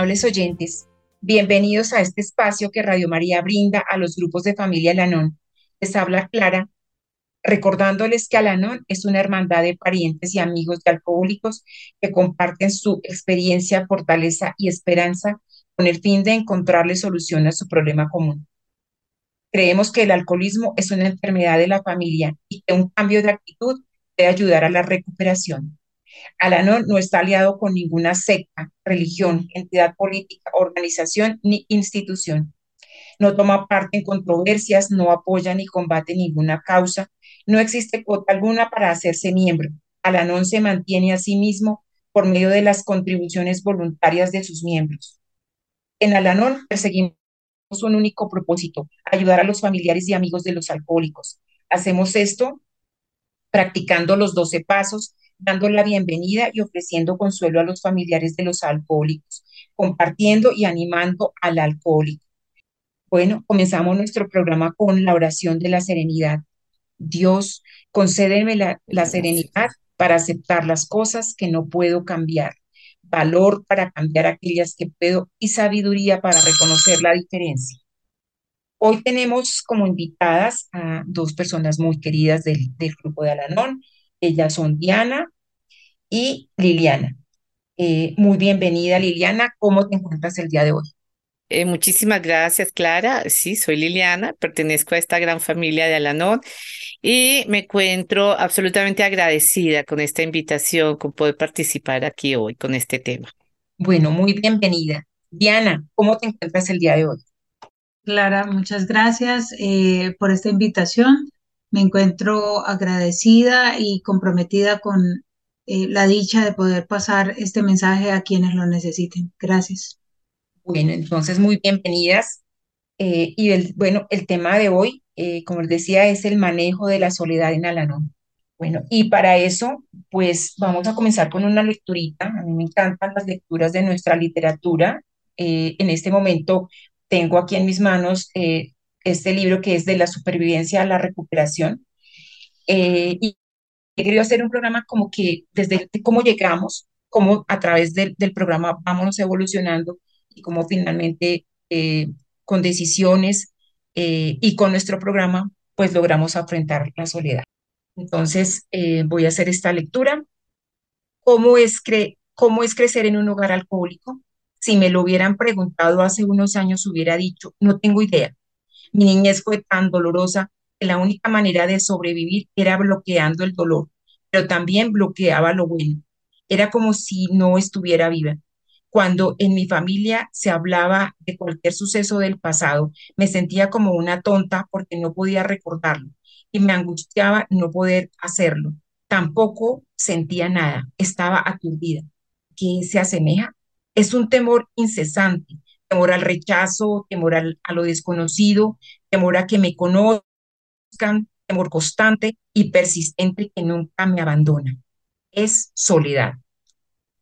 Amables oyentes, bienvenidos a este espacio que Radio María brinda a los grupos de familia Lanón. Les habla Clara, recordándoles que Alanón es una hermandad de parientes y amigos de alcohólicos que comparten su experiencia, fortaleza y esperanza con el fin de encontrarle solución a su problema común. Creemos que el alcoholismo es una enfermedad de la familia y que un cambio de actitud puede ayudar a la recuperación. Alanón no está aliado con ninguna secta, religión, entidad política, organización ni institución. No toma parte en controversias, no apoya ni combate ninguna causa. No existe cuota alguna para hacerse miembro. Alanón se mantiene a sí mismo por medio de las contribuciones voluntarias de sus miembros. En Alanón perseguimos un único propósito, ayudar a los familiares y amigos de los alcohólicos. Hacemos esto practicando los doce pasos dando la bienvenida y ofreciendo consuelo a los familiares de los alcohólicos, compartiendo y animando al alcohólico. Bueno, comenzamos nuestro programa con la oración de la serenidad. Dios, concédeme la, la serenidad para aceptar las cosas que no puedo cambiar, valor para cambiar aquellas que puedo y sabiduría para reconocer la diferencia. Hoy tenemos como invitadas a dos personas muy queridas del, del grupo de Alanón, ellas son Diana y Liliana. Eh, muy bienvenida, Liliana. ¿Cómo te encuentras el día de hoy? Eh, muchísimas gracias, Clara. Sí, soy Liliana, pertenezco a esta gran familia de Alanón y me encuentro absolutamente agradecida con esta invitación, con poder participar aquí hoy con este tema. Bueno, muy bienvenida. Diana, ¿cómo te encuentras el día de hoy? Clara, muchas gracias eh, por esta invitación. Me encuentro agradecida y comprometida con eh, la dicha de poder pasar este mensaje a quienes lo necesiten. Gracias. Bueno, entonces muy bienvenidas. Eh, y el, bueno, el tema de hoy, eh, como les decía, es el manejo de la soledad en Alanón. Bueno, y para eso, pues vamos a comenzar con una lecturita. A mí me encantan las lecturas de nuestra literatura. en este momento tengo aquí en mis manos este libro que es de la supervivencia a la recuperación. Eh, y he querido hacer un programa como que desde cómo llegamos, cómo a través del, programa vamos evolucionando y cómo finalmente eh, con decisiones eh, y con nuestro programa pues logramos afrontar la soledad. Entonces voy a hacer esta lectura. ¿Cómo es, cre ¿Cómo es crecer en un hogar alcohólico? Si me lo hubieran preguntado hace unos años, hubiera dicho, no tengo idea. Mi niñez fue tan dolorosa que la única manera de sobrevivir era bloqueando el dolor, pero también bloqueaba lo bueno. Era como si no estuviera viva. Cuando en mi familia se hablaba de cualquier suceso del pasado, me sentía como una tonta porque no podía recordarlo y me angustiaba no poder hacerlo. Tampoco sentía nada, estaba aturdida. ¿Qué se asemeja? Es un temor incesante, temor al rechazo, temor a lo desconocido, temor a que me conozcan, temor constante y persistente que nunca me abandona. Es soledad.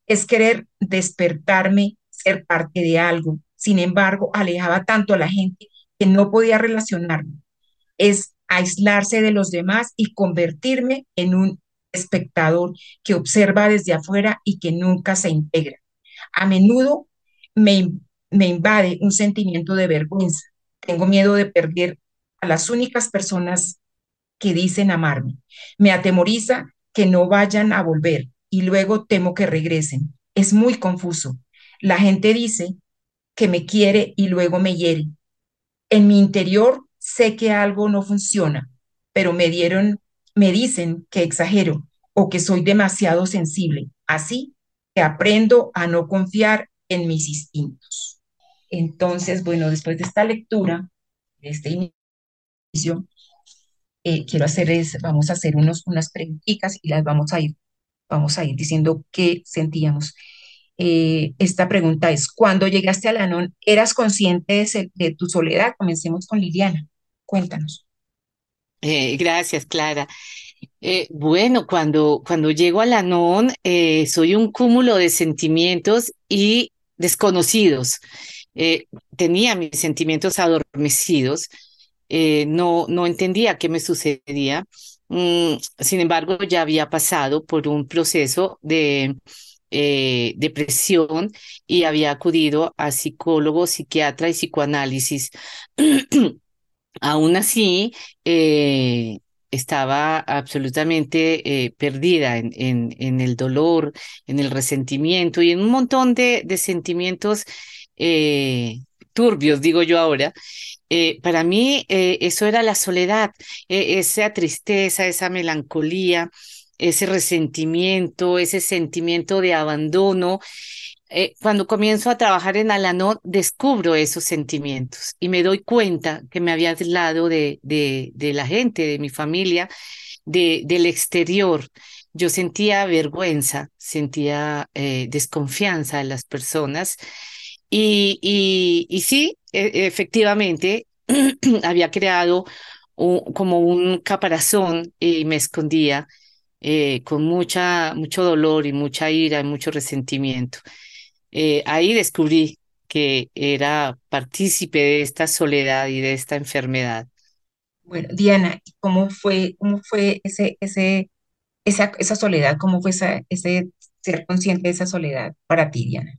Es querer despertarme, ser parte de algo. Sin embargo, alejaba tanto a la gente que no podía relacionarme. Es aislarse de los demás y convertirme en un espectador que observa desde afuera y que nunca se integra. A menudo me me invade un sentimiento de vergüenza. Tengo miedo de perder a las únicas personas que dicen amarme. Me atemoriza que no vayan a volver y luego temo que regresen. Es muy confuso. La gente dice que me quiere y luego me hiere. En mi interior sé que algo no funciona, pero me dieron, me dicen que exagero o que soy demasiado sensible. Así que aprendo a no confiar en mis instintos. Entonces, bueno, después de esta lectura, de este inicio, eh, quiero hacer es, vamos a hacer unos, unas preguntitas y las vamos a ir, vamos a ir diciendo qué sentíamos. eh, esta pregunta es, cuando llegaste a Lanón, ¿eras consciente de, tu soledad? Comencemos con Liliana. Cuéntanos. Eh, gracias, Clara. Bueno, cuando, cuando llego a la NON, eh, soy un cúmulo de sentimientos y desconocidos. Eh, tenía mis sentimientos adormecidos, eh, no, no entendía qué me sucedía. Mm, sin embargo, ya había pasado por un proceso de eh, depresión y había acudido a psicólogo, psiquiatra y psicoanálisis. Aún así, estaba absolutamente perdida en, en, el dolor, en el resentimiento y en un montón de sentimientos eh, turbios, digo yo ahora. Eh, para mí, eh, eso era la soledad, eh, esa tristeza, esa melancolía, ese resentimiento, ese sentimiento de abandono cuando comienzo a trabajar en Alanón, descubro esos sentimientos y me doy cuenta que me había aislado de, de, la gente, de mi familia, de, del exterior. Yo sentía vergüenza, sentía desconfianza de las personas y, y, sí, e- efectivamente, había creado como un caparazón y me escondía eh, con mucha, mucho dolor y mucha ira y mucho resentimiento. Eh, ahí descubrí que era partícipe de esta soledad y de esta enfermedad. Bueno, Diana, ¿y ¿cómo fue, cómo fue ese, ese, esa, esa soledad? ¿Cómo fue esa, ese ser consciente de esa soledad para ti, Diana?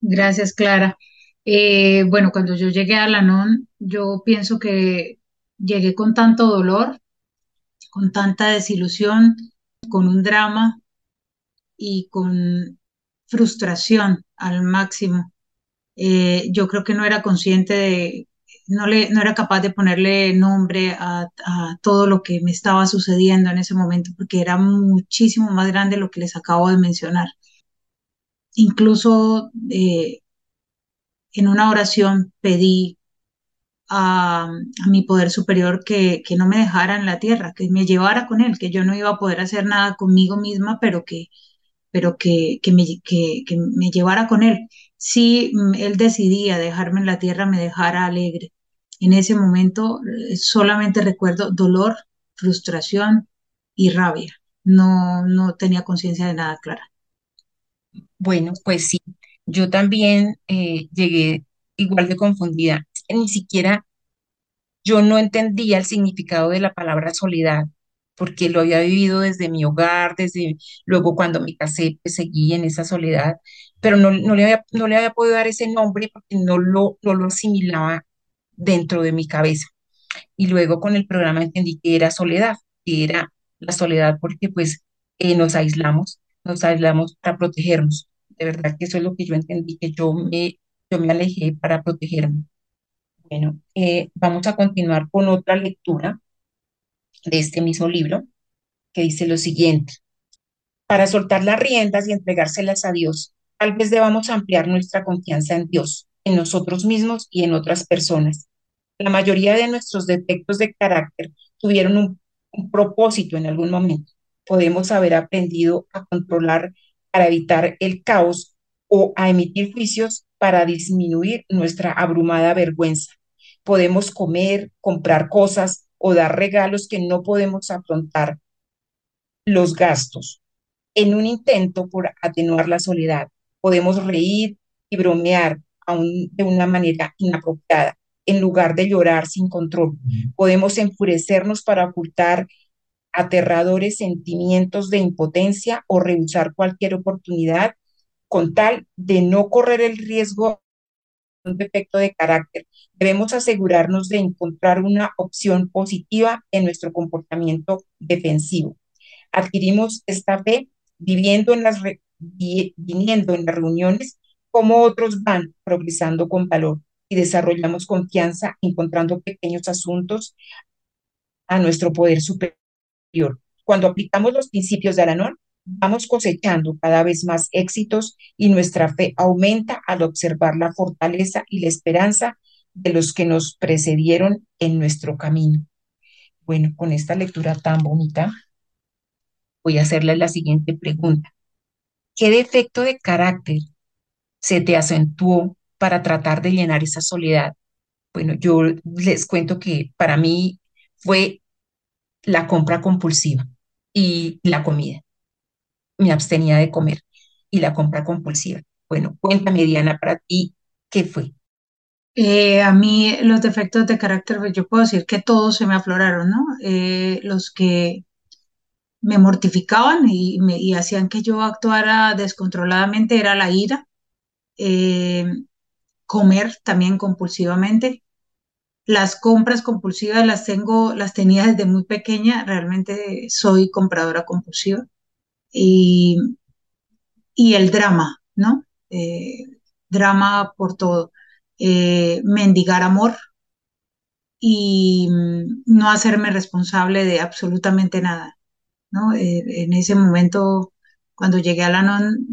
Gracias, Clara. Eh, bueno, cuando yo llegué a Lanón, yo pienso que llegué con tanto dolor, con tanta desilusión, con un drama y con frustración al máximo. Eh, yo creo que no era consciente de, no le, no era capaz de ponerle nombre a, a todo lo que me estaba sucediendo en ese momento, porque era muchísimo más grande lo que les acabo de mencionar. Incluso eh, en una oración pedí a, a mi poder superior que, que no me dejara en la tierra, que me llevara con él, que yo no iba a poder hacer nada conmigo misma, pero que, pero que, que me, que, que me llevara con él. Si mm, él decidía dejarme en la tierra, me dejara alegre. En ese momento eh, solamente recuerdo dolor, frustración y rabia. No, no tenía conciencia de nada clara. Bueno, pues sí, yo también eh, llegué igual de confundida. Ni siquiera yo no entendía el significado de la palabra soledad, porque lo había vivido desde mi hogar, desde luego cuando me casé, pues seguí en esa soledad, pero no, no le había, no le había podido dar ese nombre porque no lo, no lo asimilaba dentro de mi cabeza. Y luego con el programa entendí que era soledad, que era la soledad porque pues eh, nos aislamos, nos aislamos para protegernos. De verdad que eso es lo que yo entendí, que yo me, yo me alejé para protegerme. Bueno, eh, vamos a continuar con otra lectura de este mismo libro que dice lo siguiente. Para soltar las riendas y entregárselas a Dios, tal vez debamos ampliar nuestra confianza en Dios, en nosotros mismos y en otras personas. La mayoría de nuestros defectos de carácter tuvieron un, un propósito en algún momento. Podemos haber aprendido a controlar para evitar el caos o a emitir juicios para disminuir nuestra abrumada vergüenza. Podemos comer, comprar cosas o dar regalos que no podemos afrontar los gastos en un intento por atenuar la soledad. Podemos reír y bromear aún de una manera inapropiada, en lugar de llorar sin control. Podemos enfurecernos para ocultar aterradores sentimientos de impotencia o rehusar cualquier oportunidad con tal de no correr el riesgo de un defecto de carácter. Debemos asegurarnos de encontrar una opción positiva en nuestro comportamiento defensivo. Adquirimos esta fe viviendo en las viniendo en las reuniones como otros van progresando con valor y desarrollamos confianza encontrando pequeños asuntos a nuestro poder superior. Cuando aplicamos los principios de Aranón, vamos cosechando cada vez más éxitos y nuestra fe aumenta al observar la fortaleza y la esperanza de los que nos precedieron en nuestro camino. Bueno, con esta lectura tan bonita, voy a hacerle la siguiente pregunta. ¿Qué defecto de carácter se te acentuó para tratar de llenar esa soledad? Bueno, yo les cuento que para mí fue la compra compulsiva y la comida. Me abstenía de comer y la compra compulsiva. Bueno, cuéntame, Diana, para ti, ¿qué fue? Eh, a mí los defectos de carácter, pues, yo puedo decir que todos se me afloraron, ¿no? Eh, los que me mortificaban y, me, y hacían que yo actuara descontroladamente era la ira, eh, comer también compulsivamente. Las compras compulsivas las tengo, las tenía desde muy pequeña, realmente soy compradora compulsiva. Y, y el drama, ¿no? Eh, drama por todo. Eh, mendigar amor y mm, no hacerme responsable de absolutamente nada, ¿no? Eh, en ese momento, cuando llegué a la NON,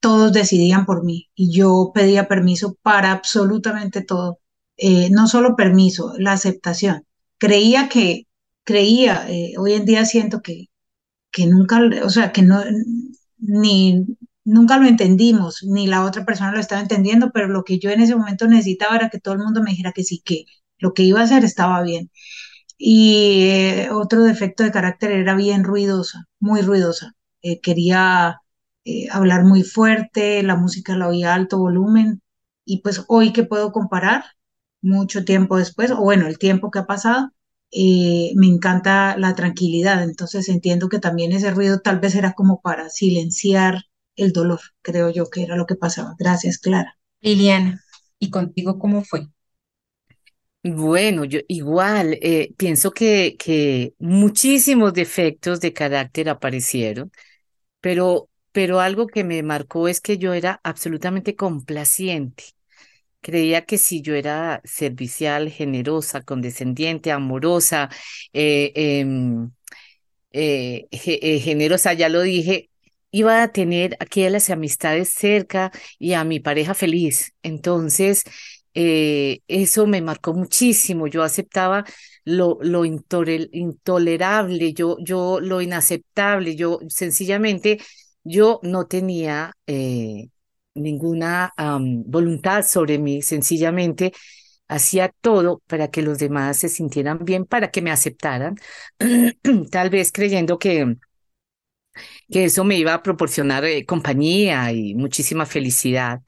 todos decidían por mí y yo pedía permiso para absolutamente todo. Eh, no solo permiso, la aceptación. Creía que, creía, eh, hoy en día siento que, que nunca, o sea, que no, ni, nunca lo entendimos, ni la otra persona lo estaba entendiendo, pero lo que yo en ese momento necesitaba era que todo el mundo me dijera que sí, que lo que iba a hacer estaba bien. Y eh, otro defecto de carácter era bien ruidosa, muy ruidosa. Quería hablar muy fuerte, la música la oía a alto volumen. Y pues hoy que puedo comparar, mucho tiempo después, o bueno, el tiempo que ha pasado, eh, me encanta la tranquilidad. Entonces entiendo que también ese ruido tal vez era como para silenciar el dolor, creo yo que era lo que pasaba. Gracias, Clara. Liliana, ¿y contigo cómo fue? Bueno, yo igual eh, pienso que, que muchísimos defectos de carácter aparecieron, pero, pero algo que me marcó es que yo era absolutamente complaciente. Creía que si yo era servicial, generosa, condescendiente, amorosa, eh, em, eh, eh, generosa, ya lo dije, iba a tener aquí a las amistades cerca y a mi pareja feliz. Entonces, eso me marcó muchísimo. Yo aceptaba lo, lo intolerable, yo, yo lo inaceptable, yo sencillamente, yo no tenía ninguna voluntad sobre mí, sencillamente hacía todo para que los demás se sintieran bien, para que me aceptaran, tal vez creyendo que que eso me iba a proporcionar eh, compañía y muchísima felicidad.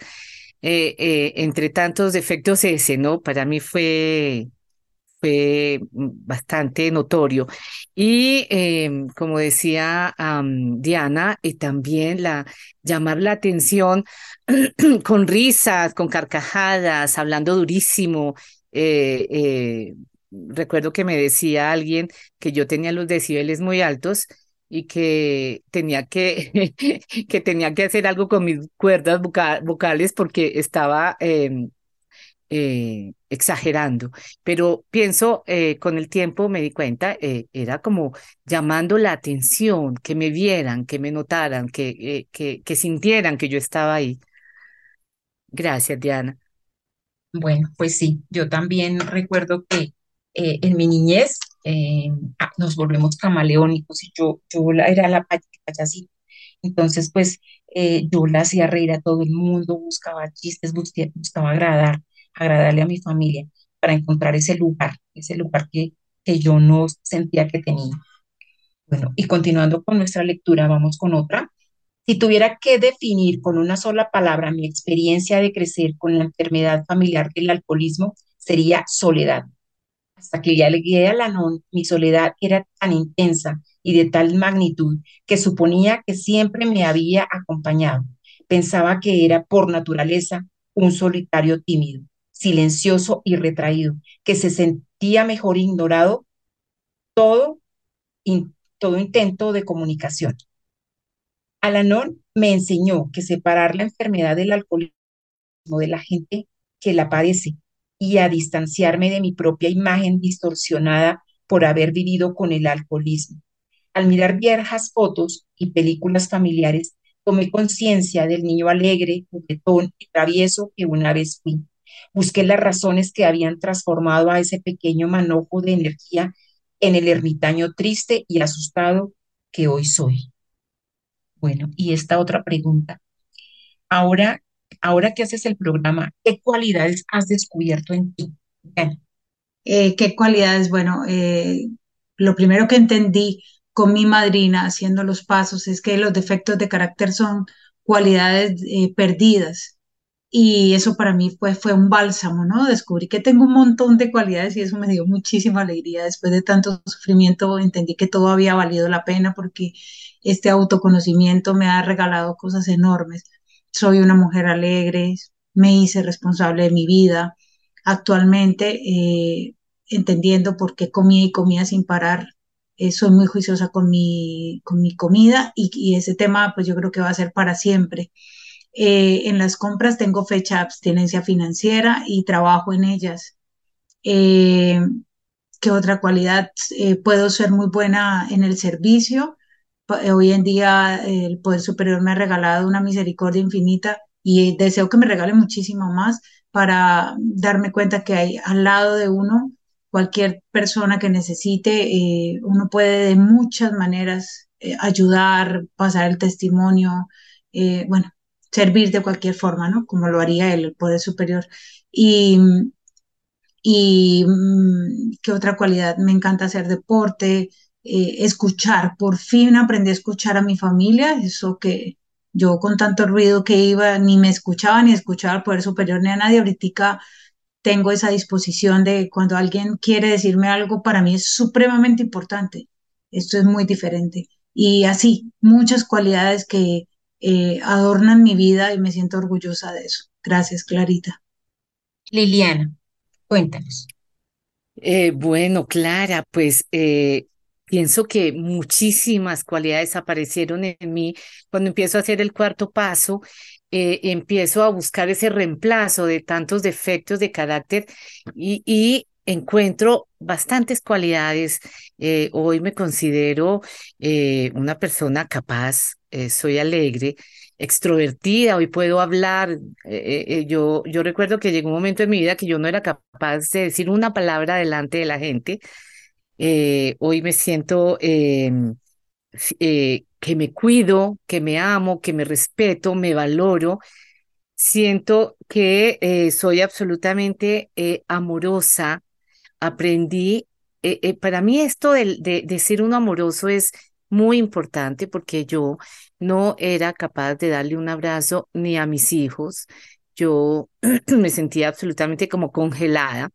Eh, eh, entre tantos defectos ese, ¿no? Para mí fue, fue mm, bastante notorio. Y em, como decía Diana, y también la, llamar la atención con risas, con carcajadas, hablando durísimo. eh, eh, recuerdo que me decía alguien que yo tenía los decibeles muy altos y que tenía que, que tenía que hacer algo con mis cuerdas voca- vocales porque estaba em, eh, exagerando. Pero pienso, eh, con el tiempo me di cuenta, eh, era como llamando la atención, que me vieran, que me notaran, que, eh, que, que sintieran que yo estaba ahí. Gracias, Diana. Bueno, pues sí, yo también recuerdo que en mi niñez ah, nos volvemos camaleónicos y yo, era la pay- payasita. Entonces, pues yo la hacía reír a todo el mundo, buscaba chistes, buscaba agradar, agradarle a mi familia para encontrar ese lugar, ese lugar que, que yo no sentía que tenía. Bueno, y continuando con nuestra lectura, vamos con otra. Si tuviera que definir con una sola palabra mi experiencia de crecer con la enfermedad familiar del alcoholismo, sería soledad. Hasta que ya llegué a Lanón, mi soledad era tan intensa y de tal magnitud que suponía que siempre me había acompañado. Pensaba que era por naturaleza un solitario tímido, silencioso y retraído, que se sentía mejor ignorado todo, todo intento de comunicación. Alanón me enseñó que separar la enfermedad del alcoholismo de la gente que la padece y a distanciarme de mi propia imagen distorsionada por haber vivido con el alcoholismo. Al mirar viejas fotos y películas familiares, tomé conciencia del niño alegre, juguetón y travieso que una vez fui. Busqué las razones que habían transformado a ese pequeño manojo de energía en el ermitaño triste y asustado que hoy soy. Bueno, y esta otra pregunta. Ahora ahora que haces el programa, ¿qué cualidades has descubierto en ti? Eh, ¿qué cualidades? Bueno, eh, lo primero que entendí con mi madrina haciendo los pasos es que los defectos de carácter son cualidades eh, perdidas. Y eso para mí fue, fue un bálsamo, ¿no? Descubrí que tengo un montón de cualidades y eso me dio muchísima alegría. Después de tanto sufrimiento entendí que todo había valido la pena porque este autoconocimiento me ha regalado cosas enormes. Soy una mujer alegre, me hice responsable de mi vida. Actualmente, eh, entendiendo por qué comía y comía sin parar, eh, soy muy juiciosa con mi, con mi comida y ese tema pues yo creo que va a ser para siempre. Eh, en las compras tengo fecha de abstinencia financiera y trabajo en ellas. Eh, ¿Qué otra cualidad? Eh, puedo ser muy buena en el servicio. Hoy en día el Poder Superior me ha regalado una misericordia infinita y deseo que me regale muchísimo más para darme cuenta que hay al lado de uno cualquier persona que necesite, uno puede de muchas maneras ayudar, pasar el testimonio, bueno, servir de cualquier forma, ¿no? Como lo haría el poder superior. Y, mm, ¿qué otra cualidad? Me encanta hacer deporte, eh, escuchar. Por fin aprendí a escuchar a mi familia, eso que yo con tanto ruido que iba, ni me escuchaba, ni escuchaba al poder superior, ni a nadie. Ahorita tengo esa disposición de cuando alguien quiere decirme algo, para mí es supremamente importante. Esto es muy diferente. Y así, muchas cualidades que, eh, adornan mi vida y me siento orgullosa de eso. Gracias, Clarita. Liliana, cuéntanos. Eh, bueno, Clara, pues eh, pienso que muchísimas cualidades aparecieron en mí cuando empiezo a hacer el cuarto paso. empiezo a buscar ese reemplazo de tantos defectos de carácter y, y encuentro bastantes cualidades. hoy me considero una persona capaz, eh, soy alegre, extrovertida, hoy puedo hablar. Eh, eh, yo, yo recuerdo que llegó un momento en mi vida que yo no era capaz de decir una palabra delante de la gente. hoy me siento em, que me cuido, que me amo, que me respeto, me valoro. Siento que soy absolutamente amorosa. Aprendí, para mí esto de ser un amoroso es muy importante porque yo no era capaz de darle un abrazo ni a mis hijos. Yo me sentía absolutamente como congelada.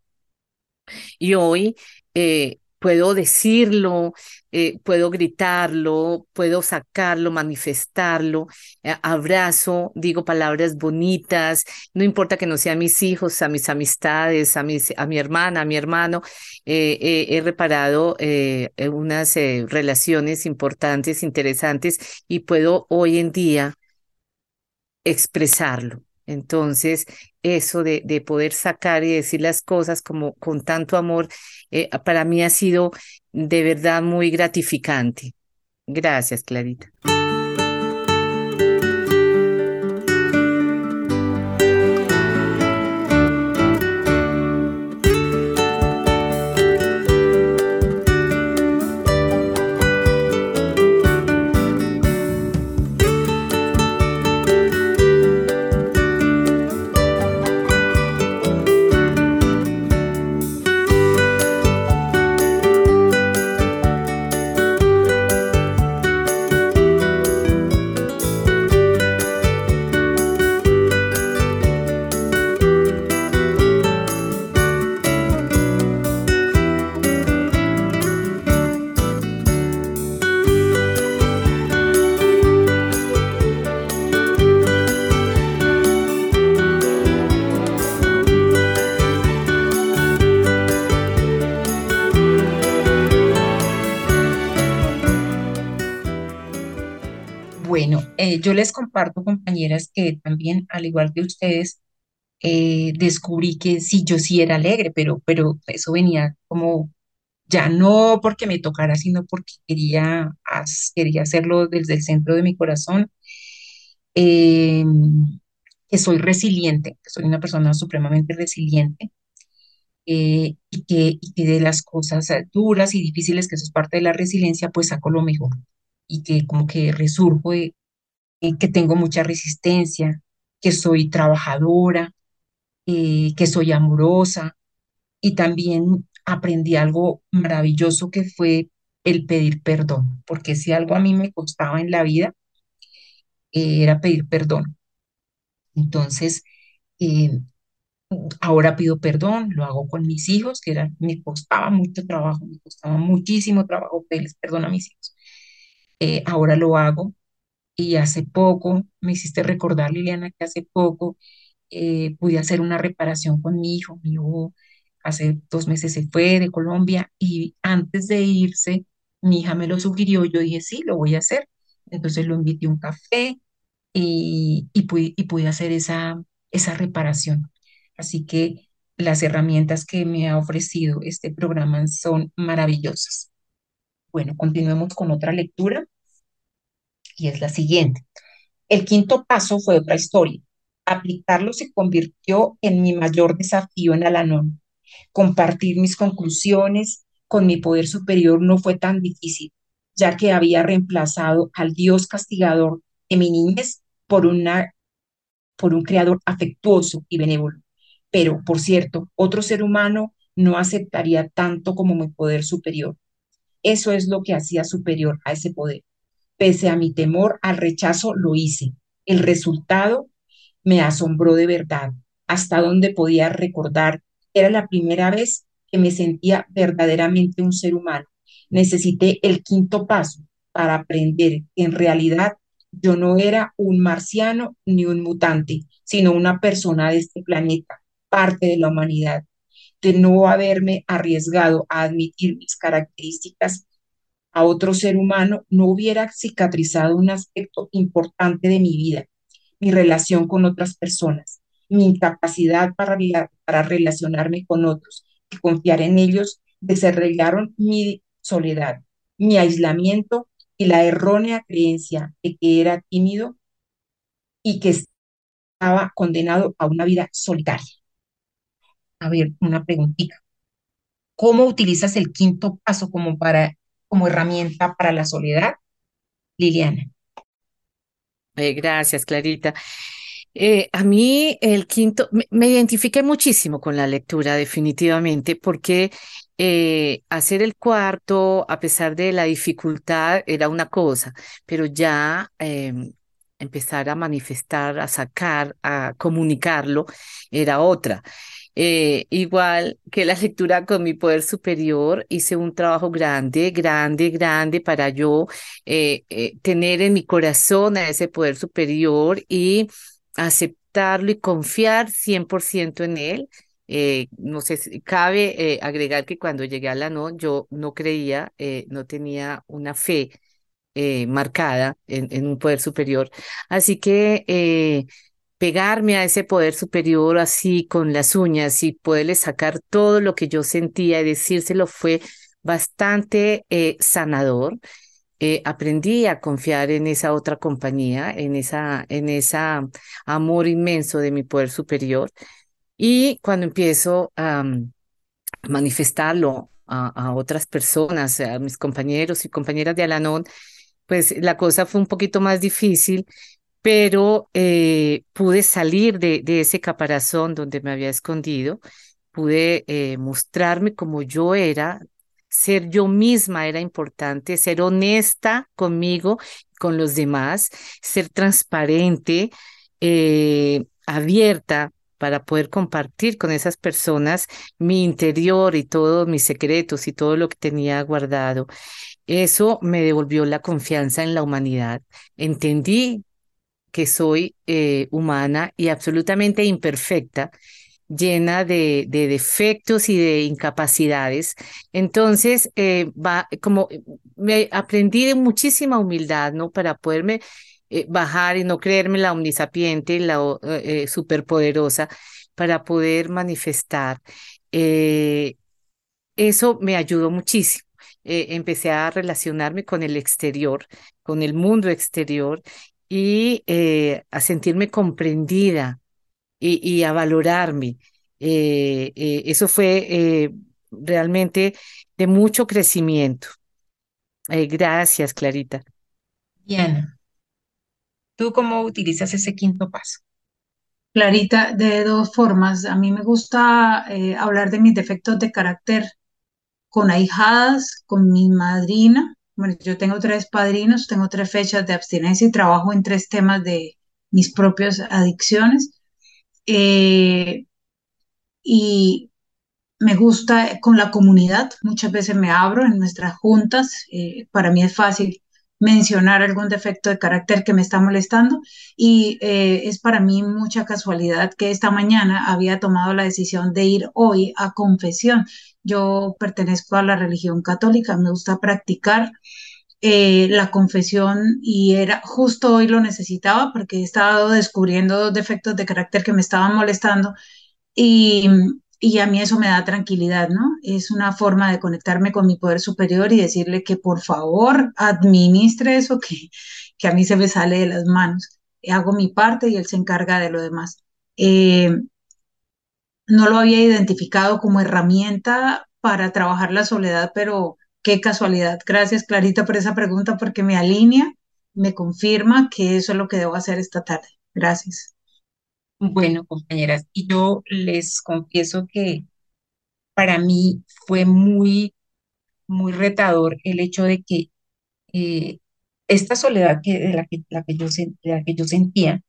Y hoy eh, puedo decirlo, eh, puedo gritarlo, puedo sacarlo, manifestarlo, eh, abrazo, digo palabras bonitas, no importa que no sean mis hijos, a mis amistades, a, mis, a mi hermana, a mi hermano, eh, he reparado unas relaciones importantes, interesantes y puedo hoy en día expresarlo. Entonces, eso de, de, poder sacar y decir las cosas como con tanto amor, eh, para mí ha sido de verdad muy gratificante. Gracias, Clarita. Yo les comparto, compañeras, que también, al igual que ustedes, eh, descubrí que sí, yo sí era alegre, pero, pero eso venía como ya no porque me tocara, sino porque quería, quería hacerlo desde el centro de mi corazón. Em, que soy resiliente, que soy una persona supremamente resiliente. Eh, y, que, y que de las cosas duras y difíciles, que eso es parte de la resiliencia, pues saco lo mejor y que como que resurjo de, que tengo mucha resistencia, que soy trabajadora, eh, que soy amorosa y también aprendí algo maravilloso que fue el pedir perdón, porque si algo a mí me costaba en la vida, eh, era pedir perdón. Entonces, eh, ahora pido perdón, lo hago con mis hijos, que era, me costaba mucho trabajo, me costaba muchísimo trabajo pedirles perdón a mis hijos. Eh, ahora lo hago y hace poco, me hiciste recordar, Liliana, que hace poco eh, pude hacer una reparación con mi hijo. Mi hijo hace dos meses se fue de Colombia y antes de irse, mi hija me lo sugirió, yo dije, sí, lo voy a hacer. Entonces lo invité a un café y, y, pude, y pude hacer esa, esa reparación. Así que las herramientas que me ha ofrecido este programa son maravillosas. Bueno, continuemos con otra lectura y es la siguiente. El quinto paso fue otra historia. Aplicarlo se convirtió en mi mayor desafío en Alanón. Compartir mis conclusiones con mi poder superior no fue tan difícil, ya que había reemplazado al Dios castigador de mi niñez por, una, por un creador afectuoso y benévolo. Pero, por cierto, otro ser humano no aceptaría tanto como mi poder superior. Eso es lo que hacía superior a ese poder. Pese a mi temor al rechazo, lo hice. El resultado me asombró de verdad. Hasta donde podía recordar, era la primera vez que me sentía verdaderamente un ser humano. Necesité el quinto paso para aprender que en realidad yo no era un marciano ni un mutante, sino una persona de este planeta, parte de la humanidad. De no haberme arriesgado a admitir mis características a otro ser humano, no hubiera cicatrizado un aspecto importante de mi vida, mi relación con otras personas, mi incapacidad para, para relacionarme con otros y confiar en ellos desarrollaron mi soledad, mi aislamiento y la errónea creencia de que era tímido y que estaba condenado a una vida solitaria. A ver, una preguntita. ¿Cómo utilizas el quinto paso como para como herramienta para la soledad? Liliana. Eh, gracias, Clarita. Eh, a mí el quinto, me, me, identifiqué muchísimo con la lectura definitivamente porque eh, hacer el cuarto, a pesar de la dificultad, era una cosa, pero ya eh, empezar a manifestar, a sacar, a comunicarlo, era otra. Eh, igual que la lectura con mi poder superior, hice un trabajo grande, grande, grande para yo eh, eh, tener en mi corazón a ese poder superior y aceptarlo y confiar 100% en él. no sé, cabe agregar que cuando llegué a la no, yo no creía, no tenía una fe marcada en, en, un poder superior. Así que pegarme a ese poder superior así con las uñas y poderle sacar todo lo que yo sentía y decírselo fue bastante eh, sanador. Eh, aprendí a confiar en esa otra compañía, en esa, en esa amor inmenso de mi poder superior. Y cuando empiezo a manifestarlo a, a, otras personas, a mis compañeros y compañeras de Alanón, pues la cosa fue un poquito más difícil pero eh, pude salir de, ese caparazón donde me había escondido, pude eh, mostrarme como yo era, ser yo misma era importante, ser honesta conmigo, con los demás, ser transparente, eh, abierta para poder compartir con esas personas mi interior y todos mis secretos y todo lo que tenía guardado. Eso me devolvió la confianza en la humanidad. Entendí que soy eh, humana y absolutamente imperfecta, llena de, de, defectos y de incapacidades. Entonces, eh, va, como me aprendí de muchísima humildad, ¿no? Para poderme eh, bajar y no creerme la omnisapiente la eh, superpoderosa, para poder manifestar. eso me ayudó muchísimo. empecé a relacionarme con el exterior, con el mundo exterior y eh, a sentirme comprendida y, a valorarme. Eh, eh, eso fue realmente de mucho crecimiento. gracias, Clarita. Diana, ¿tú cómo utilizas ese quinto paso? Clarita, de dos formas. A mí me gusta hablar de mis defectos de carácter con ahijadas, con mi madrina. Bueno, yo tengo tres padrinos, tengo tres fechas de abstinencia y trabajo en tres temas de mis propias adicciones. Eh, y me gusta con la comunidad, muchas veces me abro en nuestras juntas, eh, para mí es fácil mencionar algún defecto de carácter que me está molestando y eh, es para mí mucha casualidad que esta mañana había tomado la decisión de ir hoy a confesión. Yo pertenezco a la religión católica, me gusta practicar eh, la confesión y era justo hoy lo necesitaba porque he estado descubriendo defectos de carácter que me estaban molestando y y a mí eso me da tranquilidad, ¿no? Es una forma de conectarme con mi poder superior y decirle que por favor administre eso que, que a mí se me sale de las manos. Hago mi parte y él se encarga de lo demás. Eh, no lo había identificado como herramienta para trabajar la soledad, pero qué casualidad. Gracias, Clarita, por esa pregunta, porque me alinea, me confirma que eso es lo que debo hacer esta tarde. Gracias. Bueno, compañeras, y yo les confieso que para mí fue muy, muy retador el hecho de que eh, esta soledad que, de la que, la que yo, sentía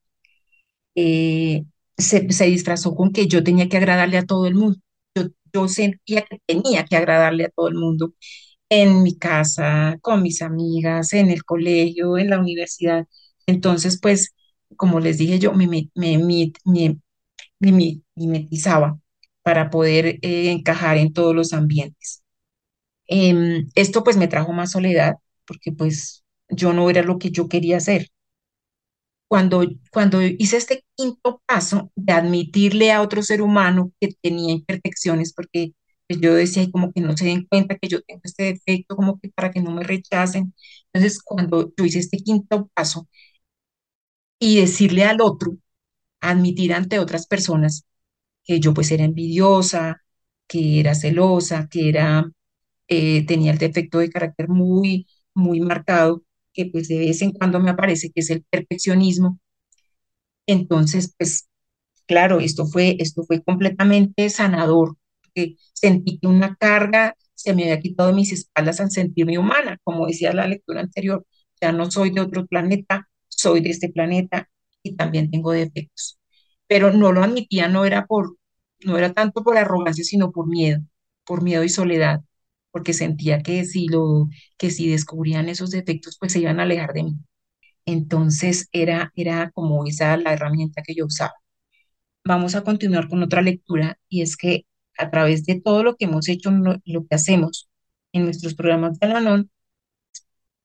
eh, se, se disfrazó con que yo tenía que agradarle a todo el mundo. Yo, yo sentía que tenía que agradarle a todo el mundo en mi casa, con mis amigas, en el colegio, en la universidad. Entonces, pues, como les dije yo, me, me, me, me- me- me mimetizaba para poder eh, encajar en todos los ambientes. Em, esto pues me trajo más soledad porque pues yo no era lo que yo quería hacer. Cuando, cuando hice este quinto paso de admitirle a otro ser humano que tenía imperfecciones, porque pues, yo decía, "Ay, como que no se den cuenta que yo tengo este defecto, como que para que no me rechacen. Entonces, cuando yo hice este quinto paso y decirle al otro, admitir ante otras personas que yo pues era envidiosa, que era celosa, que era, eh, tenía el defecto de carácter muy, muy marcado, que pues de vez en cuando me aparece, que es el perfeccionismo. Entonces, pues claro, esto fue, esto fue completamente sanador, porque sentí que una carga se me había quitado de mis espaldas al sentirme humana, como decía la lectura anterior, ya no soy de otro planeta, soy de este planeta y también tengo defectos. Pero no lo admitía, no era por, no era tanto por arrogancia, sino por miedo, por miedo y soledad, porque sentía que si lo, que si descubrían esos defectos, pues se iban a alejar de mí. Entonces era, era como esa la herramienta que yo usaba. Vamos a continuar con otra lectura y es que a través de todo lo que hemos hecho, lo, lo que hacemos en nuestros programas de Alanon,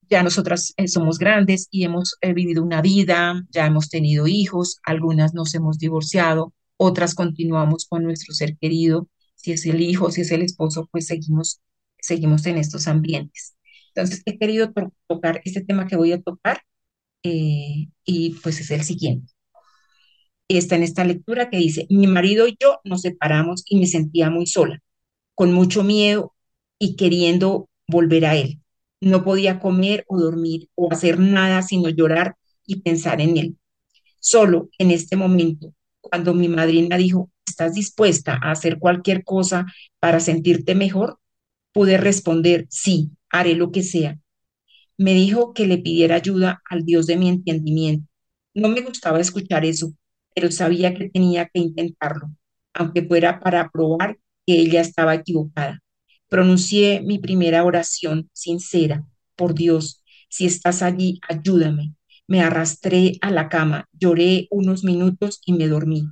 ya nosotras eh, somos grandes y hemos eh, vivido una vida, ya hemos tenido hijos, algunas nos hemos divorciado, otras continuamos con nuestro ser querido, si es el hijo, si es el esposo, pues seguimos, seguimos en estos ambientes. Entonces, he querido to- tocar este tema que voy a tocar eh, y pues es el siguiente está en esta lectura que dice, mi marido y yo nos separamos y me sentía muy sola, con mucho miedo y queriendo volver a él. No podía comer o dormir o hacer nada sino llorar y pensar en él. Solo en este momento, cuando mi madrina dijo, ¿estás dispuesta a hacer cualquier cosa para sentirte mejor? Pude responder, sí, haré lo que sea. Me dijo que le pidiera ayuda al Dios de mi entendimiento. No me gustaba escuchar eso, pero sabía que tenía que intentarlo, aunque fuera para probar que ella estaba equivocada. Pronuncié mi primera oración sincera. Por Dios, si estás allí, ayúdame. Me arrastré a la cama, lloré unos minutos y me dormí.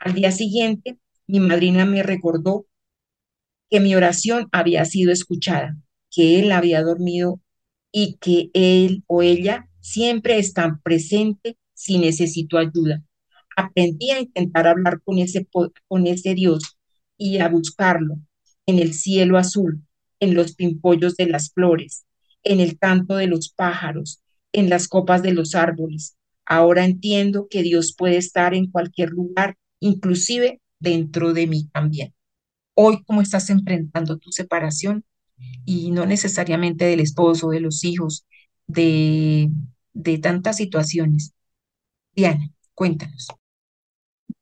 Al día siguiente, mi madrina me recordó que mi oración había sido escuchada, que él había dormido y que él o ella siempre están presentes si necesito ayuda. Aprendí a intentar hablar con ese, con ese Dios y a buscarlo en el cielo azul, en los pimpollos de las flores, en el canto de los pájaros, en las copas de los árboles. Ahora entiendo que Dios puede estar en cualquier lugar, inclusive dentro de mí también. Hoy, ¿cómo estás enfrentando tu separación? y no necesariamente del esposo, de los hijos, de, de tantas situaciones. Diana, cuéntanos.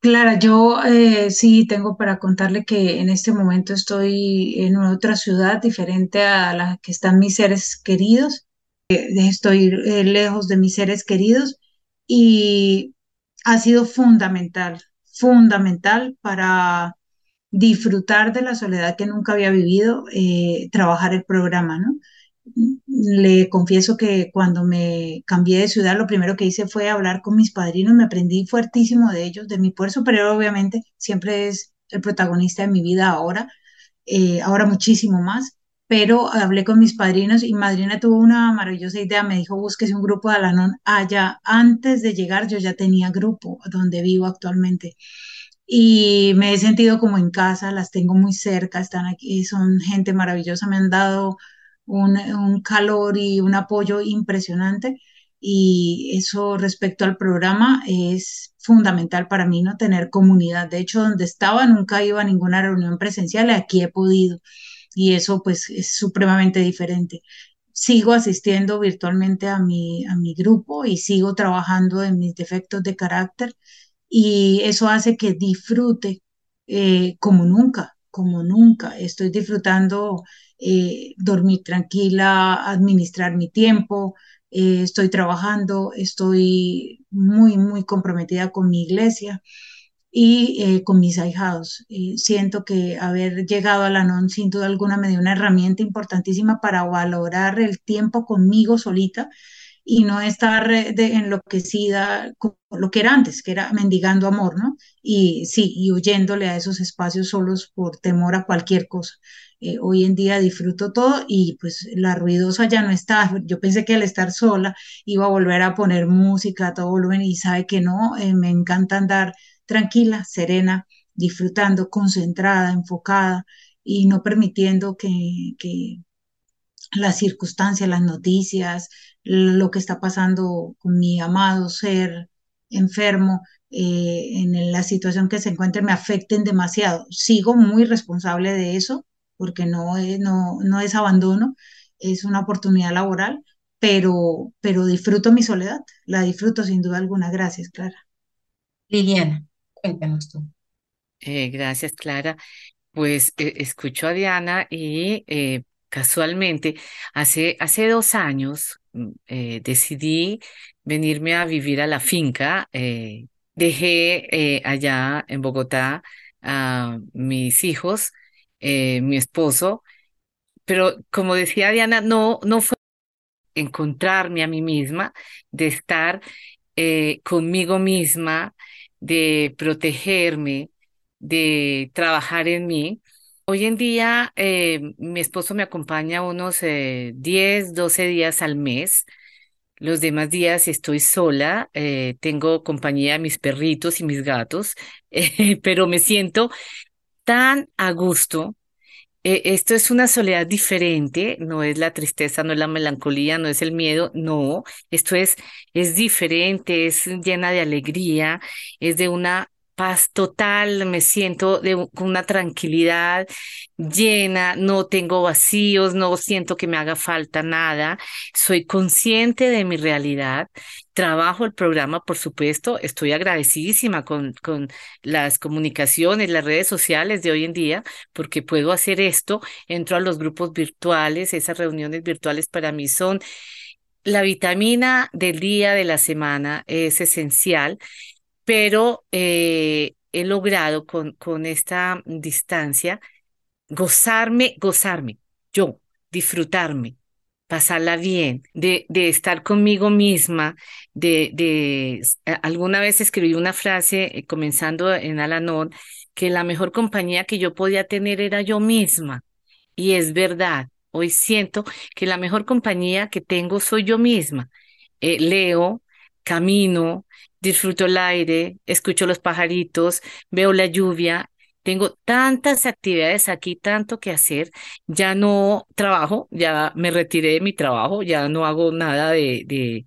Clara, yo eh, sí tengo para contarle que en este momento estoy en otra ciudad diferente a la que están mis seres queridos. Eh, estoy eh, lejos de mis seres queridos y ha sido fundamental, fundamental para disfrutar de la soledad que nunca había vivido, trabajar el programa, ¿no? Le confieso que cuando me cambié de ciudad, lo primero que hice fue hablar con mis padrinos, me aprendí fuertísimo de ellos, de mi poder superior, obviamente, siempre es el protagonista de mi vida ahora, eh, ahora muchísimo más, pero hablé con mis padrinos y madrina tuvo una maravillosa idea, me dijo, búsquese un grupo de Alanón allá. Antes de llegar yo ya tenía grupo donde vivo actualmente y me he sentido como en casa, las tengo muy cerca, están aquí, son gente maravillosa, me han dado un, calor y un apoyo impresionante. Y eso respecto al programa es fundamental para mí, ¿no? Tener comunidad. De hecho, donde estaba nunca iba a ninguna reunión presencial, aquí he podido. Y eso pues es supremamente diferente. Sigo asistiendo virtualmente a mi, a mi grupo y sigo trabajando en mis defectos de carácter y eso hace que disfrute eh, como nunca, como nunca. Estoy disfrutando eh, dormir tranquila, administrar mi tiempo, eh, estoy trabajando, estoy muy, muy comprometida con mi iglesia y eh, con mis ahijados. siento que haber llegado a la NON sin duda alguna me dio una herramienta importantísima para valorar el tiempo conmigo solita y no estar de, enloquecida como lo que era antes, que era mendigando amor, ¿no? Y sí, y huyéndole a esos espacios solos por temor a cualquier cosa. Eh, hoy en día disfruto todo y pues la ruidosa ya no está. Yo pensé que al estar sola iba a volver a poner música a todo volumen y sabe que no, eh, me encanta andar tranquila, serena, disfrutando, concentrada, enfocada y no permitiendo que las circunstancias, las noticias, lo que está pasando con mi amado ser enfermo, eh, en la situación que se encuentre, me afecten demasiado. Sigo muy responsable de eso, porque no es, no, no es abandono, es una oportunidad laboral, pero, pero disfruto mi soledad, la disfruto sin duda alguna. Gracias, Clara. Liliana, cuéntanos tú. Eh, gracias, Clara. Pues eh, escucho a Diana y eh, casualmente hace, hace dos años mm, decidí venirme a vivir a la finca. dejé allá en Bogotá a mis hijos eh, mi esposo, pero como decía Diana, no, no fue encontrarme a mí misma, de estar eh, conmigo misma, de protegerme, de trabajar en mí. Hoy en día eh, mi esposo me acompaña unos 10, 12 días al mes. Los demás días estoy sola, tengo compañía de mis perritos y mis gatos, pero me siento tan a gusto. Eh, esto es una soledad diferente, no es la tristeza, no es la melancolía, no es el miedo, no, esto es, es diferente, es llena de alegría, es de una paz total, me siento de, una tranquilidad llena, no tengo vacíos, no siento que me haga falta nada, soy consciente de mi realidad, trabajo el programa, por supuesto, estoy agradecidísima con, con las comunicaciones, las redes sociales de hoy en día, porque puedo hacer esto, entro a los grupos virtuales, esas reuniones virtuales para mí son... La vitamina del día, de la semana, es esencial pero eh, he logrado con, con esta distancia gozarme, gozarme, yo, disfrutarme, pasarla bien, de, de estar conmigo misma, de, de, alguna vez escribí una frase eh, comenzando en Alanón, que la mejor compañía que yo podía tener era yo misma. Y es verdad, hoy siento que la mejor compañía que tengo soy yo misma. Eh, leo, camino, disfruto el aire, escucho los pajaritos, veo la lluvia. Tengo tantas actividades aquí, tanto que hacer. Ya no trabajo, ya me retiré de mi trabajo, ya no hago nada de, de,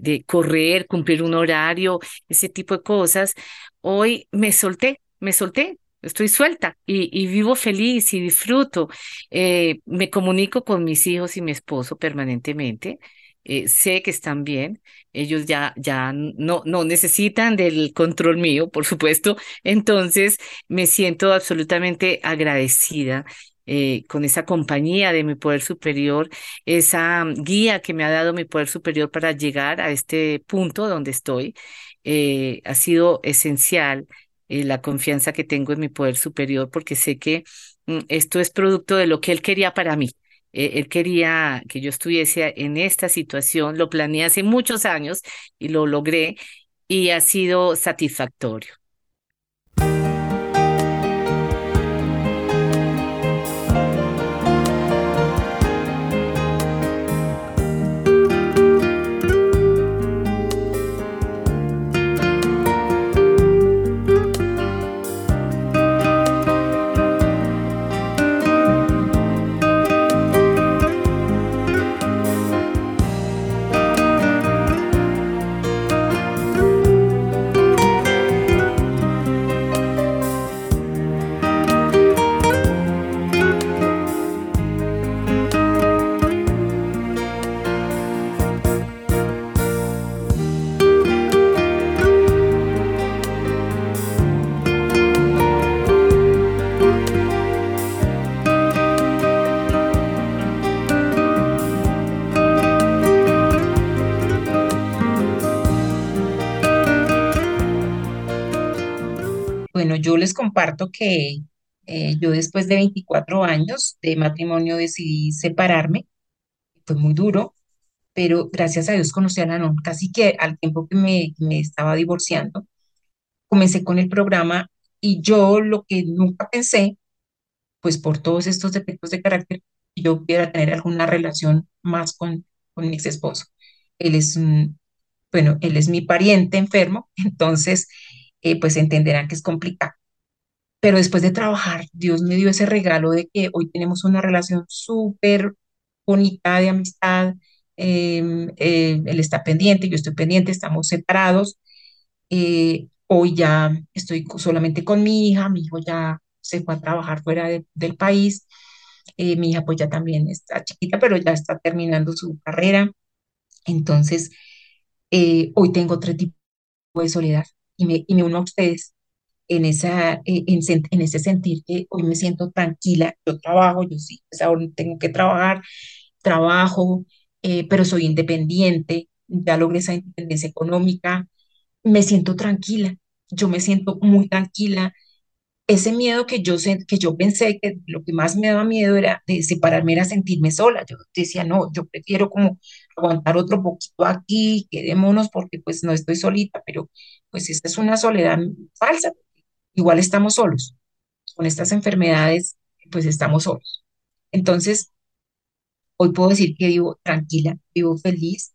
de, correr, cumplir un horario, ese tipo de cosas. Hoy me solté, me solté, estoy suelta y, y, vivo feliz y disfruto. Eh, me comunico con mis hijos y mi esposo permanentemente. Eh, sé que están bien, ellos ya, ya no, no necesitan del control mío, por supuesto, entonces me siento absolutamente agradecida eh, con esa compañía de mi poder superior, esa guía que me ha dado mi poder superior para llegar a este punto donde estoy. Eh, ha sido esencial la confianza que tengo en mi poder superior porque sé que mm, esto es producto de lo que él quería para mí. Eh, él quería que yo estuviese en esta situación, lo planeé hace muchos años y lo logré y ha sido satisfactorio. Comparto que eh, yo después de 24 años de matrimonio decidí separarme. Fue muy duro, pero gracias a Dios conocí a la casi que al tiempo que me, me estaba divorciando. Comencé con el programa y yo lo que nunca pensé, pues por todos estos defectos de carácter, yo pudiera tener alguna relación más con, con mi ex esposo. Él es, bueno, él es mi pariente enfermo, entonces, eh, pues entenderán que es complicado pero después de trabajar, Dios me dio ese regalo de que hoy tenemos una relación súper bonita de amistad. Em, eh, él está pendiente, yo estoy pendiente, estamos separados. Eh, hoy ya estoy solamente con mi hija, mi hijo ya se fue a trabajar fuera del país. Eh, mi hija pues ya también está chiquita, pero ya está terminando su carrera. Entonces, hoy tengo otro tipo de soledad y me uno a ustedes en, esa, eh, en, en, ese sentir que hoy me siento tranquila, yo trabajo, yo sí, pues ahora tengo que trabajar, trabajo, eh, pero soy independiente, ya logré esa independencia económica, me siento tranquila, yo me siento muy tranquila. Ese miedo que yo, que yo pensé que lo que más me daba miedo era de separarme, era sentirme sola. Yo decía, no, yo prefiero como aguantar otro poquito aquí, quedémonos porque pues no estoy solita, pero pues esta es una soledad falsa, igual estamos solos. Con estas enfermedades, pues estamos solos. Entonces, hoy puedo decir que vivo tranquila, vivo feliz,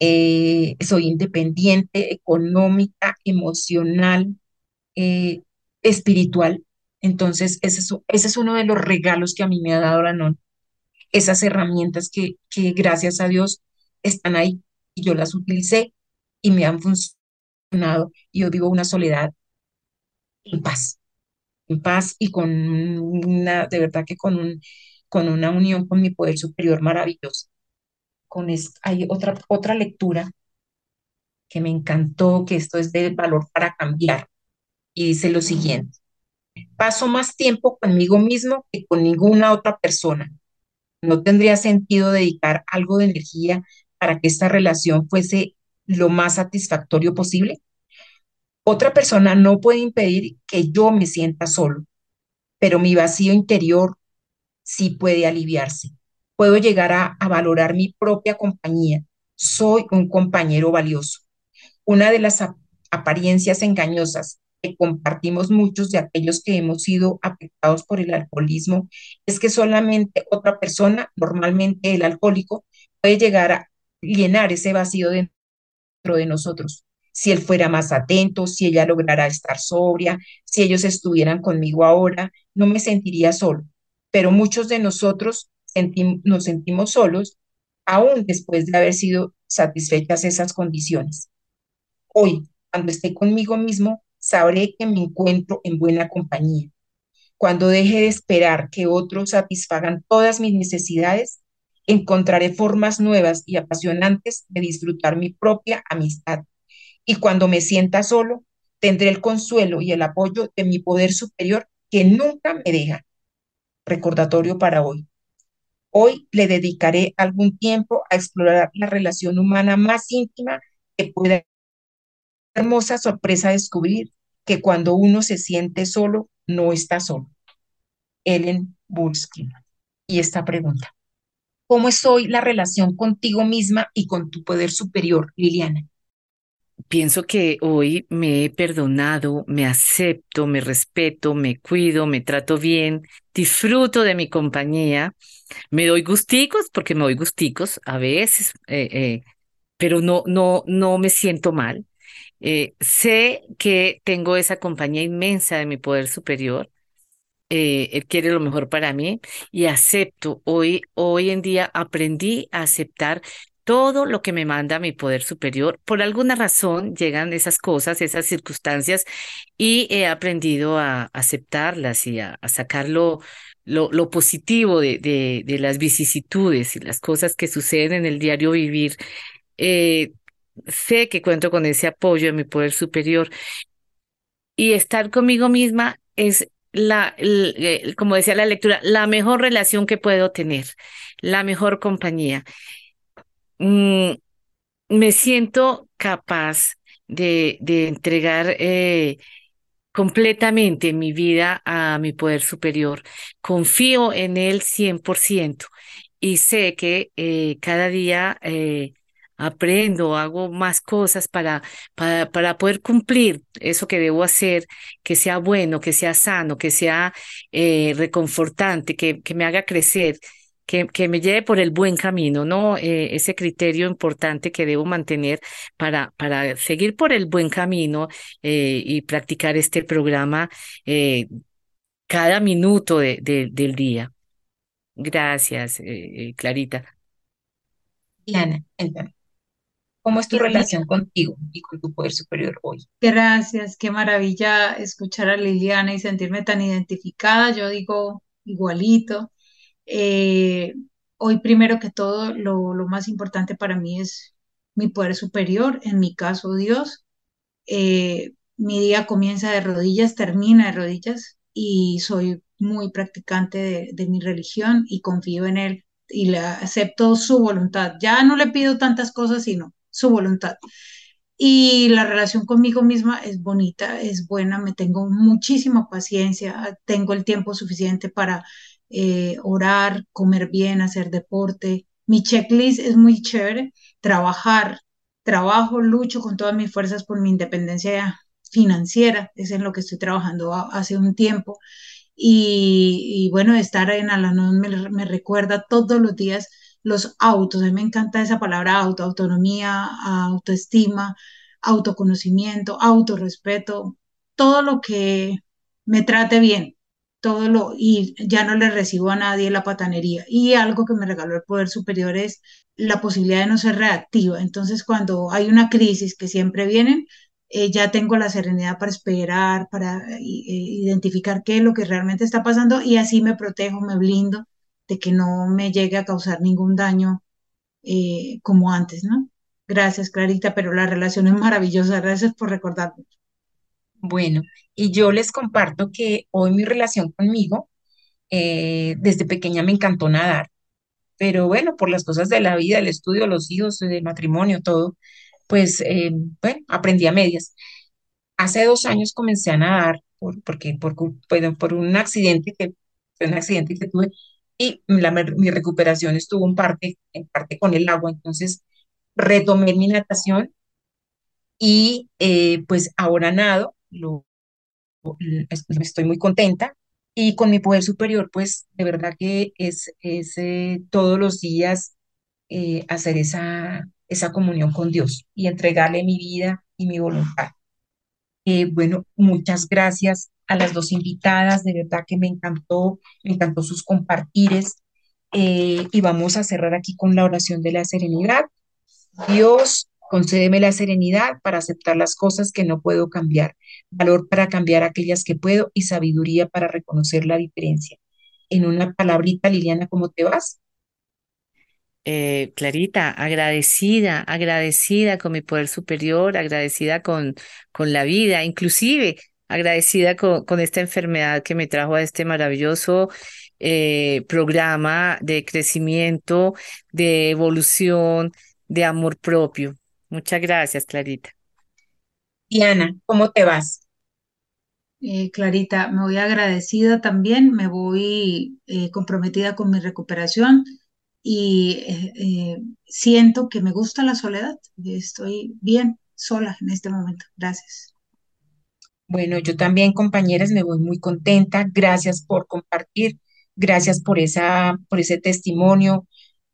eh, soy independiente, económica, emocional, eh, espiritual. Entonces, ese es, uno de los regalos que a mí me ha dado la NON. Esas herramientas que, que gracias a Dios están ahí y yo las utilicé y me han funcionado. Y yo vivo una soledad en paz, en paz y con una, de verdad que con, un, con una unión con mi poder superior maravilloso. Con esto, hay otra, otra lectura que me encantó, que esto es del valor para cambiar, y dice lo siguiente, paso más tiempo conmigo mismo que con ninguna otra persona. ¿No tendría sentido dedicar algo de energía para que esta relación fuese lo más satisfactorio posible? Otra persona no puede impedir que yo me sienta solo, pero mi vacío interior sí puede aliviarse. Puedo llegar a, valorar mi propia compañía. Soy un compañero valioso. Una de las apariencias engañosas que compartimos muchos de aquellos que hemos sido afectados por el alcoholismo es que solamente otra persona, normalmente el alcohólico, puede llegar a llenar ese vacío dentro de nosotros si él fuera más atento, si ella lograra estar sobria, si ellos estuvieran conmigo ahora, no me sentiría solo. Pero muchos de nosotros nos sentimos solos aún después de haber sido satisfechas esas condiciones. Hoy, cuando esté conmigo mismo, sabré que me encuentro en buena compañía. Cuando deje de esperar que otros satisfagan todas mis necesidades, encontraré formas nuevas y apasionantes de disfrutar mi propia amistad. Y cuando me sienta solo, tendré el consuelo y el apoyo de mi poder superior que nunca me deja. Recordatorio para hoy. Hoy le dedicaré algún tiempo a explorar la relación humana más íntima que pueda. Hermosa sorpresa descubrir que cuando uno se siente solo, no está solo. Ellen Bulsky. Y esta pregunta. ¿Cómo es hoy la relación contigo misma y con tu poder superior, Liliana? Pienso que hoy me he perdonado, me acepto, me respeto, me cuido, me trato bien, disfruto de mi compañía, me doy gusticos porque me doy gusticos a veces, eh, eh, pero no, no, no me siento mal. Eh, sé que tengo esa compañía inmensa de mi poder superior. él quiere lo mejor para mí y acepto. Hoy, hoy en día aprendí a aceptar todo lo que me manda mi poder superior. Por alguna razón llegan esas cosas, esas circunstancias y he aprendido a aceptarlas y a, sacar lo, lo, positivo de, de, las vicisitudes y las cosas que suceden en el diario vivir. Eh, sé que cuento con ese apoyo de mi poder superior y estar conmigo misma es la, como decía la lectura, la mejor relación que puedo tener, la mejor compañía. Mm, me siento capaz de, de entregar eh, completamente mi vida a mi poder superior. Confío en él 100% y sé que eh, cada día eh, aprendo, hago más cosas para, para, para poder cumplir eso que debo hacer, que sea bueno, que sea sano, que sea reconfortante, que, que me haga crecer que, que me lleve por el buen camino, ¿no? Eh, ese criterio importante que debo mantener para, para seguir por el buen camino eh, y practicar este programa eh, cada minuto de, del día. Gracias, Clarita. Diana, ¿Cómo es tu relación contigo y con tu poder superior hoy? Gracias, qué maravilla escuchar a Liliana y sentirme tan identificada. Yo digo igualito. Eh, hoy, primero que todo, lo, más importante para mí es mi poder superior, en mi caso Dios. Eh, mi día comienza de rodillas, termina de rodillas y soy muy practicante de, mi religión y confío en Él y le acepto su voluntad. Ya no le pido tantas cosas, sino su voluntad. Y la relación conmigo misma es bonita, es buena, me tengo muchísima paciencia, tengo el tiempo suficiente para eh, orar, comer bien, hacer deporte. Mi checklist es muy chévere, trabajar, trabajo, lucho con todas mis fuerzas por mi independencia financiera, es en lo que estoy trabajando hace un tiempo. Y, bueno, estar en Alanón me, me, recuerda todos los días los autos, a mí me encanta esa palabra auto, autonomía, autoestima, autoconocimiento, autorrespeto, todo lo que me trate bien, todo lo, y ya no le recibo a nadie la patanería. Y algo que me regaló el poder superior es la posibilidad de no ser reactiva. Entonces, cuando hay una crisis que siempre vienen, eh, ya tengo la serenidad para esperar, para eh, identificar qué es lo que realmente está pasando y así me protejo, me blindo de que no me llegue a causar ningún daño eh, como antes, ¿no? Gracias, Clarita, pero la relación es maravillosa. Gracias por recordarme. Bueno, y yo les comparto que hoy mi relación conmigo, eh, desde pequeña me encantó nadar, pero bueno, por las cosas de la vida, el estudio, los hijos, el matrimonio, todo, pues eh, bueno, aprendí a medias. Hace dos años comencé a nadar por, porque, por, por un accidente que, un accidente que tuve y mi recuperación estuvo en parte, en parte con el agua, entonces retomé mi natación y eh, pues ahora nado, lo, estoy muy contenta y con mi poder superior, pues de verdad que es, es eh, todos los días eh, hacer esa, esa comunión con Dios y entregarle mi vida y mi voluntad. bueno, muchas gracias a las dos invitadas, de verdad que me encantó, me encantó sus compartires y vamos a cerrar aquí con la oración de la serenidad. Dios, Concédeme la serenidad para aceptar las cosas que no puedo cambiar, valor para cambiar aquellas que puedo y sabiduría para reconocer la diferencia. En una palabrita, Liliana, ¿cómo te vas? eh, Clarita, agradecida, agradecida con mi poder superior, agradecida con, con la vida, inclusive agradecida con, esta enfermedad que me trajo a este maravilloso eh, programa de crecimiento, de evolución, de amor propio. Muchas gracias, Clarita. Diana, ¿cómo te vas? Eh, Clarita, me voy agradecida también, me voy eh, comprometida con mi recuperación y eh, eh, siento que me gusta la soledad. Estoy bien sola en este momento. Gracias. Bueno, yo también, compañeras, me voy muy contenta. Gracias por compartir, gracias por esa, por ese testimonio,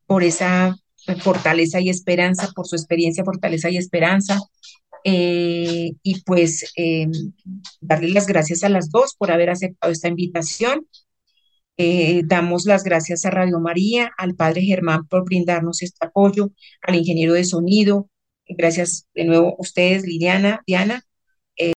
por esa fortaleza y esperanza, por su experiencia, fortaleza y esperanza. Eh, y pues eh, darle las gracias a las dos por haber aceptado esta invitación. Eh, damos las gracias a Radio María, al Padre Germán por brindarnos este apoyo, al ingeniero de sonido. Gracias de nuevo a ustedes, Liliana, Diana,